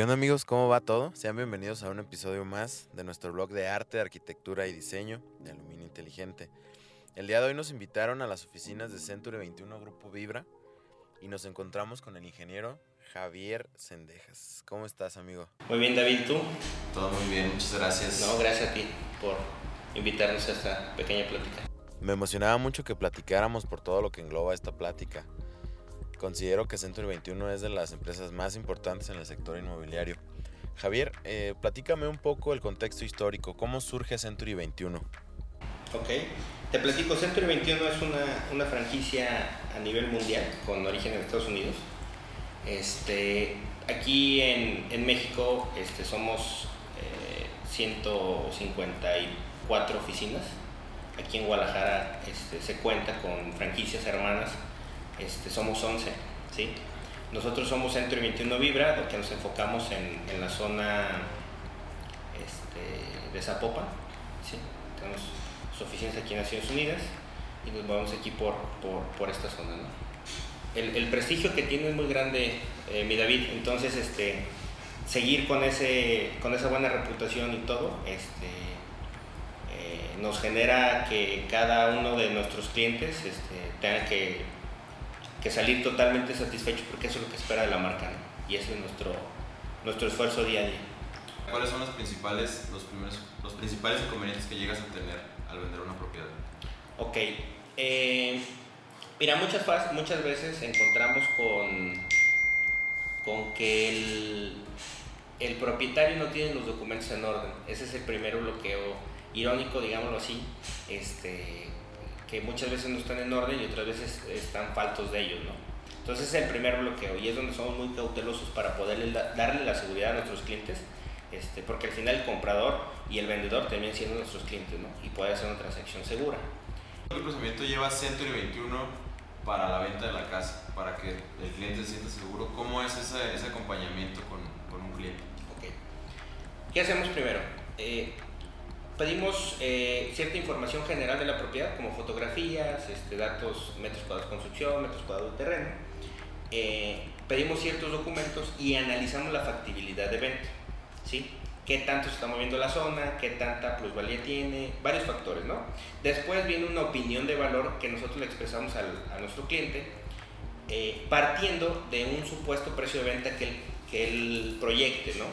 ¿Qué onda amigos? ¿Cómo va todo? Sean bienvenidos a un episodio más de nuestro blog de arte, arquitectura y diseño de Aluminio Inteligente. El día de hoy nos invitaron a las oficinas de Century 21 Grupo Vibra y nos encontramos con el ingeniero Javier Sendejas. ¿Cómo estás, amigo? Muy bien, David, ¿tú? Todo muy bien, muchas gracias. No, gracias a ti por invitarnos a esta pequeña plática. Me emocionaba mucho que platicáramos por todo lo que engloba esta plática. Considero que Century 21 es de las empresas más importantes en el sector inmobiliario. Javier, eh, platícame un poco el contexto histórico. ¿Cómo surge Century 21? Ok, te platico. Century 21 es una, una franquicia a nivel mundial con origen en Estados Unidos. Este, aquí en, en México este, somos eh, 154 oficinas. Aquí en Guadalajara este, se cuenta con franquicias hermanas este, somos 11, ¿sí? Nosotros somos Centro 21 Vibra, que nos enfocamos en, la zona este, de Zapopan, ¿sí? Tenemos sus oficinas aquí en Naciones Unidas y nos movemos aquí por, por, esta zona, ¿no? el, el, prestigio que tiene es muy grande, eh, mi David, entonces este, seguir con, ese, con esa buena reputación y todo, este, eh, nos genera que cada uno de nuestros clientes este, tenga que que salir totalmente satisfecho porque eso es lo que espera de la marca ¿no? y ese es nuestro, nuestro esfuerzo día a día. ¿Cuáles son los principales, los, primeros, los principales inconvenientes que llegas a tener al vender una propiedad? Ok, eh, mira, muchas, muchas veces encontramos con, con que el, el propietario no tiene los documentos en orden. Ese es el primero bloqueo irónico, digámoslo así, este, que muchas veces no están en orden y otras veces están faltos de ellos, ¿no? Entonces es el primer bloqueo y es donde somos muy cautelosos para poder darle la seguridad a nuestros clientes, este, porque al final el comprador y el vendedor también siendo nuestros clientes, ¿no? Y puede hacer una transacción segura. ¿Qué procedimiento lleva Century 21 para la venta de la casa, para que el cliente se sienta seguro? ¿Cómo es ese, ese acompañamiento con, con, un cliente? Okay. ¿Qué hacemos primero? Eh, pedimos eh, cierta información general de la propiedad, como fotografías, este, datos, metros cuadrados de construcción, metros cuadrados de terreno. Eh, pedimos ciertos documentos y analizamos la factibilidad de venta. ¿sí? ¿Qué tanto se está moviendo la zona? ¿Qué tanta plusvalía tiene? Varios factores, ¿no? Después viene una opinión de valor que nosotros le expresamos al, a nuestro cliente, eh, partiendo de un supuesto precio de venta que él, que él proyecte, ¿no?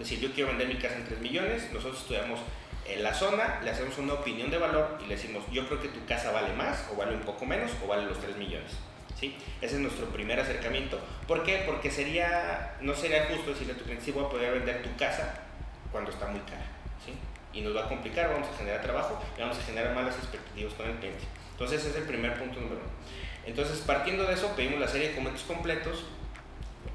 Es decir, yo quiero vender mi casa en 3 millones, nosotros estudiamos en la zona, le hacemos una opinión de valor y le decimos, yo creo que tu casa vale más o vale un poco menos o vale los 3 millones. ¿Sí? Ese es nuestro primer acercamiento. ¿Por qué? Porque sería, no sería justo decirle a tu cliente, sí voy a poder vender tu casa cuando está muy cara. ¿sí? Y nos va a complicar, vamos a generar trabajo y vamos a generar malas expectativas con el cliente. Entonces ese es el primer punto número uno. Entonces partiendo de eso pedimos la serie de documentos completos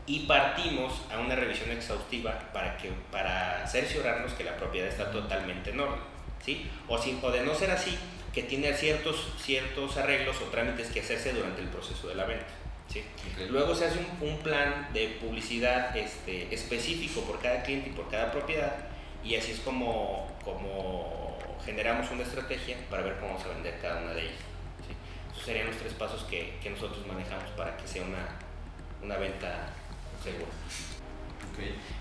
y partimos a una revisión exhaustiva para, que, para cerciorarnos que la propiedad está totalmente en orden. ¿sí? O, si, o de no ser así, que tiene ciertos, ciertos arreglos o trámites que hacerse durante el proceso de la venta. ¿sí? Okay. Luego se hace un, un, plan de publicidad este, específico por cada cliente y por cada propiedad y así es como, como generamos una estrategia para ver cómo vamos a vender cada una de ellas. ¿sí? Esos serían los tres pasos que, que nosotros manejamos para que sea una, una venta seguro.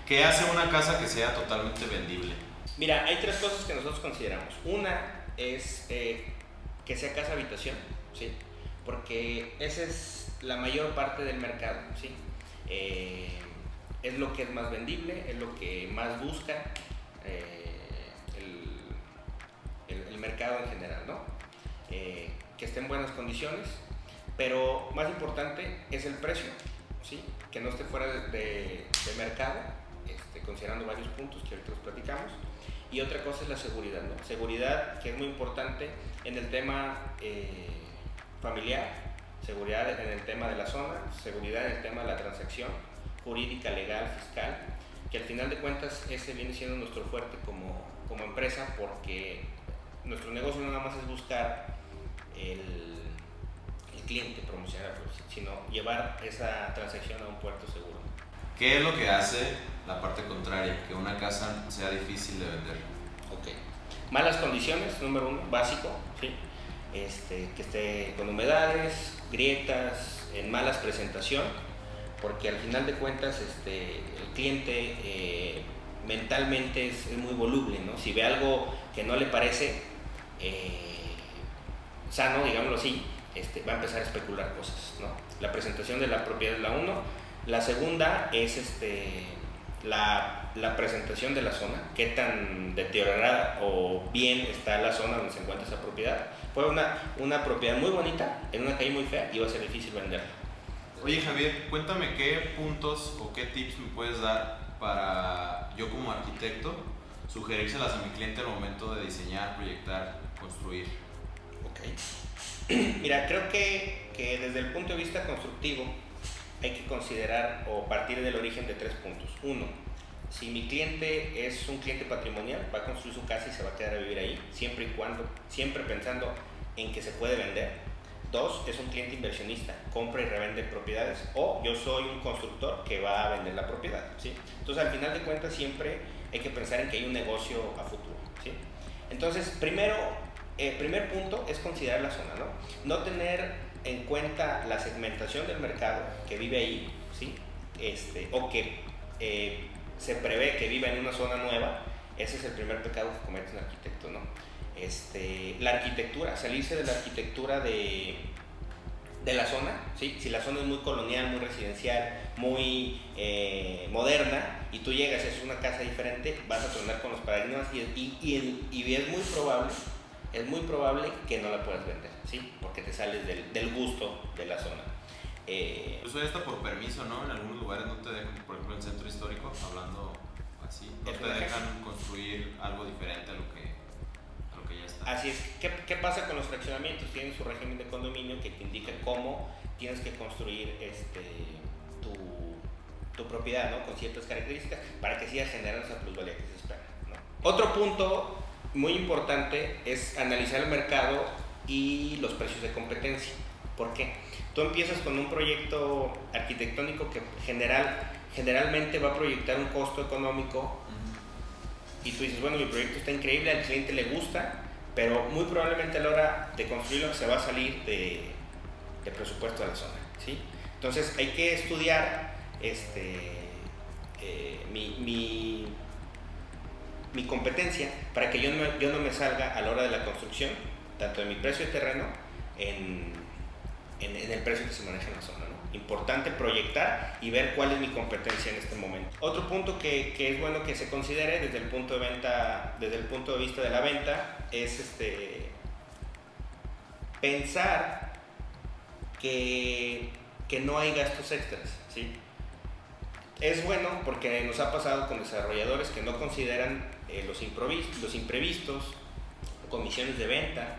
¿Qué hace una casa que sea totalmente vendible? Mira, hay tres cosas que nosotros consideramos. Una es eh, que sea casa habitación, ¿sí? Porque esa es la mayor parte del mercado, ¿sí? Eh, es lo que es más vendible, es lo que más busca eh, el, el, el, mercado en general, ¿no? Que esté en buenas condiciones, pero más importante es el precio, que no esté fuera de, mercado, este, considerando varios puntos que ahorita los platicamos. Y otra cosa es la seguridad, ¿no? Seguridad que es muy importante en el tema eh, familiar, seguridad en el tema de la zona, seguridad en el tema de la transacción, jurídica, legal, fiscal, que al final de cuentas ese viene siendo nuestro fuerte como, como empresa porque nuestro negocio nada más es buscar el cliente, promocionarlo, sino llevar esa transacción a un puerto seguro. ¿Qué es lo que hace la parte contraria, que una casa sea difícil de vender? Ok. Malas condiciones, número uno, básico, ¿sí? Este, que esté con humedades, grietas, en malas presentación, porque al final de cuentas este, el cliente eh, mentalmente es, muy voluble, ¿no? Si ve algo que no le parece eh, sano, digámoslo así, este, va a empezar a especular cosas, ¿no? La presentación de la propiedad es la uno. La segunda es este, la, la, presentación de la zona, qué tan deteriorada o bien está la zona donde se encuentra esa propiedad. Puede una, una propiedad muy bonita en una calle muy fea y va a ser difícil venderla. Oye Javier, cuéntame qué puntos o qué tips me puedes dar para yo como arquitecto sugerírselas a mi cliente al momento de diseñar, proyectar, construir. Ok. Mira, creo que, que desde el punto de vista constructivo hay que considerar o partir del origen de tres puntos. Uno, si mi cliente es un cliente patrimonial, va a construir su casa y se va a quedar a vivir ahí, siempre y cuando, siempre pensando en que se puede vender. Dos, es un cliente inversionista, compra y revende propiedades. O yo soy un constructor que va a vender la propiedad. ¿sí? Entonces, al final de cuentas, siempre hay que pensar en que hay un negocio a futuro. ¿sí? Entonces, primero, el primer punto es considerar la zona. ¿no? no tener en cuenta la segmentación del mercado que vive ahí, ¿sí? este, o que eh, se prevé que viva en una zona nueva. Ese es el primer pecado que comete un arquitecto. ¿no? este, la arquitectura, salirse de la arquitectura de, de la zona, ¿sí? si la zona es muy colonial, muy residencial, muy eh, moderna, y tú llegas y es una casa diferente, vas a tornar con los paradigmas y, y, y, es muy probable, es muy probable que no la puedas vender, ¿sí? porque te sales del, del gusto de la zona. Eh, Eso ya está por permiso, ¿no? En algunos lugares no te dejan, por ejemplo en el centro histórico, hablando así, no te dejan construir algo diferente a lo que Así es, ¿Qué, ¿qué, pasa con los fraccionamientos? Tienen su régimen de condominio que te indica cómo tienes que construir este, tu, tu propiedad, ¿no? Con ciertas características para que siga generando esa plusvalía que se espera, ¿no? Otro punto muy importante es analizar el mercado y los precios de competencia. ¿Por qué? Tú empiezas con un proyecto arquitectónico que general, generalmente va a proyectar un costo económico y tú dices, bueno, mi proyecto está increíble, al cliente le gusta, pero muy probablemente a la hora de construirlo se va a salir de, de presupuesto de la zona. ¿sí? Entonces hay que estudiar este, eh, mi, mi, mi, competencia para que yo no, yo no me salga a la hora de la construcción, tanto de mi precio de terreno, en, en, el precio que se maneja en la zona. Importante proyectar y ver cuál es mi competencia en este momento. Otro punto que, que, es bueno que se considere desde el punto de venta, desde el punto de vista de la venta, es este pensar que, que no hay gastos extras, ¿sí? Es bueno porque nos ha pasado con desarrolladores que no consideran eh, los, los imprevistos, comisiones de venta,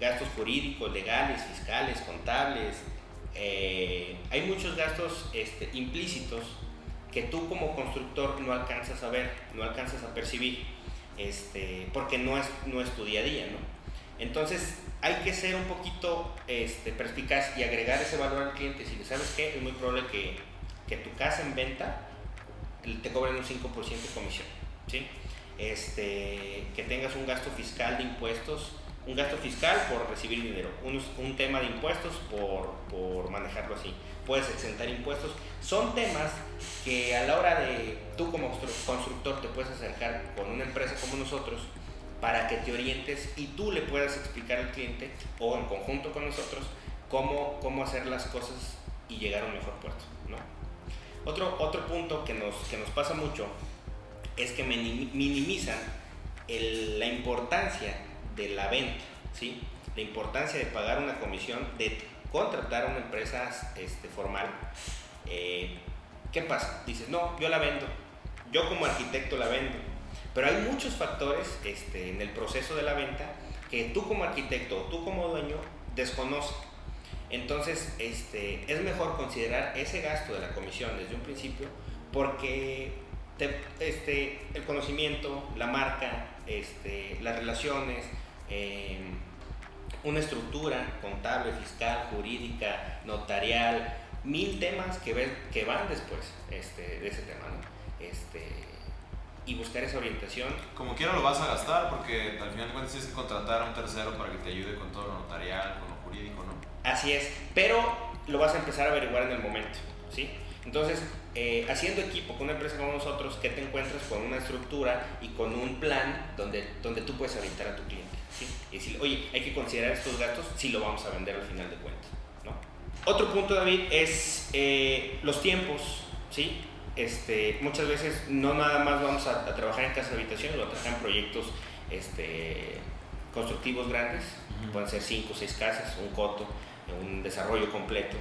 gastos jurídicos, legales, fiscales, contables, eh, hay muchos gastos este, implícitos que tú como constructor no alcanzas a ver, no alcanzas a percibir, este, porque no es, no es tu día a día, ¿no? Entonces hay que ser un poquito este, perspicaz y agregar ese valor al cliente. Si le sabes que es muy probable que, que, tu casa en venta te cobren un 5% de comisión, ¿sí? Este, que tengas un gasto fiscal de impuestos un gasto fiscal por recibir dinero, un, un tema de impuestos por, por, manejarlo así. Puedes exentar impuestos. Son temas que a la hora de tú como constructor te puedes acercar con una empresa como nosotros para que te orientes y tú le puedas explicar al cliente o en conjunto con nosotros cómo, cómo hacer las cosas y llegar a un mejor puerto. ¿no? Otro, otro punto que nos, que nos pasa mucho es que minimizan la importancia de la venta, ¿sí? La importancia de pagar una comisión, de contratar a una empresa este, formal. Eh, ¿Qué pasa? Dices, no, yo la vendo. Yo como arquitecto la vendo. Pero hay muchos factores este, en el proceso de la venta que tú como arquitecto, tú como dueño, desconoces. Entonces, este, es mejor considerar ese gasto de la comisión desde un principio porque este, el conocimiento, la marca, este, las relaciones, Em, una estructura contable, fiscal, jurídica, notarial, mil temas que, ven, que van después este, de ese tema, ¿no? Este, y buscar esa orientación. Como quiera lo vas a gastar porque al final de cuentas tienes que contratar a un tercero para que te ayude con todo lo notarial, con lo jurídico, ¿no? Así es, pero lo vas a empezar a averiguar en el momento, ¿sí? Entonces, eh, haciendo equipo con una empresa como nosotros, ¿qué te encuentras con una estructura y con un plan donde, donde tú puedes orientar a tu cliente? ¿sí? Y decir, oye, hay que considerar estos gastos si lo vamos a vender al final de cuentas. ¿no? Otro punto, David, es eh, los tiempos. ¿sí? Este, muchas veces no nada más vamos a, a trabajar en casa de habitación, lo trabajar en proyectos este, constructivos grandes, pueden ser cinco o seis casas, un coto, un desarrollo completo,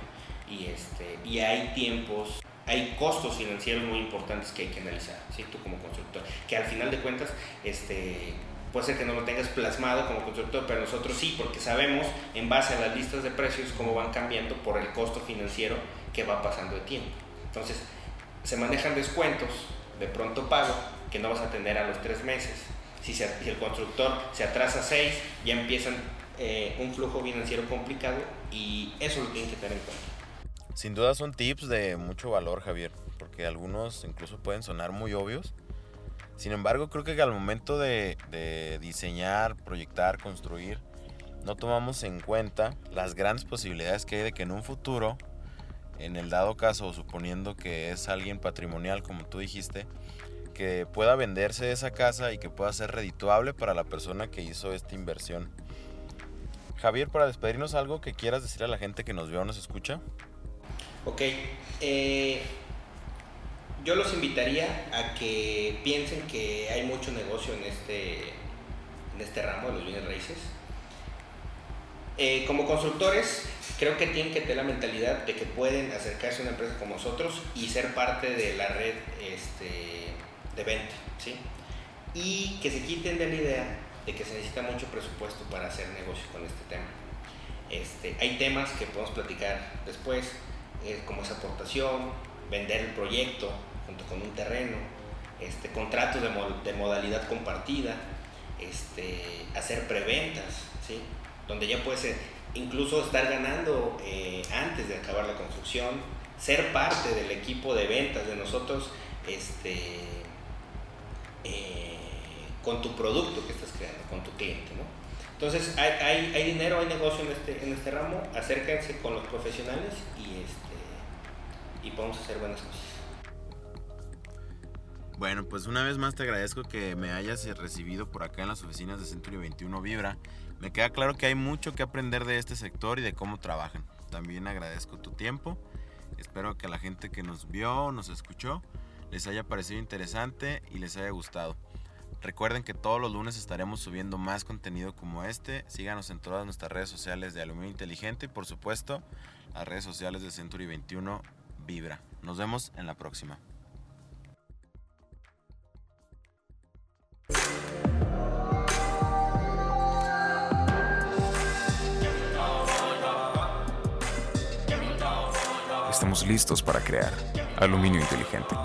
y, este, y hay tiempos, hay costos financieros muy importantes que hay que analizar, ¿sí? tú como constructor, que al final de cuentas, este, puede ser que no lo tengas plasmado como constructor, pero nosotros sí, porque sabemos en base a las listas de precios cómo van cambiando por el costo financiero que va pasando de tiempo. Entonces, se manejan descuentos de pronto pago que no vas a tener a los tres meses si, el constructor se atrasa seis, ya empiezan eh, un flujo financiero complicado y eso lo tienen que tener en cuenta. Sin duda son tips de mucho valor, Javier, porque algunos incluso pueden sonar muy obvios. Sin embargo, creo que al momento de, de diseñar, proyectar, construir, no tomamos en cuenta las grandes posibilidades que hay de que en un futuro, en el dado caso, suponiendo que es alguien patrimonial, como tú dijiste, que pueda venderse esa casa y que pueda ser redituable para la persona que hizo esta inversión. Javier, para despedirnos, algo que quieras decir a la gente que nos ve o nos escucha. Ok, eh, yo los invitaría a que piensen que hay mucho negocio en este, en este ramo de los bienes raíces. Eh, como constructores, creo que tienen que tener la mentalidad de que pueden acercarse a una empresa como nosotros y ser parte de la red este, de venta, ¿sí? Y que se quiten de la idea de que se necesita mucho presupuesto para hacer negocio con este tema. Este, hay temas que podemos platicar después, eh, como esa aportación, vender el proyecto junto con un terreno, este, contratos de, modalidad compartida, este, hacer preventas, ¿sí? donde ya puedes incluso estar ganando eh, antes de acabar la construcción, ser parte del equipo de ventas de nosotros, este, eh, con tu producto que estás con tu cliente. ¿no? Entonces, hay, hay, hay, dinero, hay negocio en este, en este ramo, acérquense con los profesionales y, este, y podemos hacer buenas cosas. Bueno, pues una vez más te agradezco que me hayas recibido por acá en las oficinas de Century 21 Vibra. Me queda claro que hay mucho que aprender de este sector y de cómo trabajan. También agradezco tu tiempo. Espero que la gente que nos vio, nos escuchó, les haya parecido interesante y les haya gustado. Recuerden que todos los lunes estaremos subiendo más contenido como este. Síganos en todas nuestras redes sociales de Aluminio Inteligente y por supuesto las redes sociales de Century 21 Vibra. Nos vemos en la próxima. Estamos listos para crear aluminio inteligente.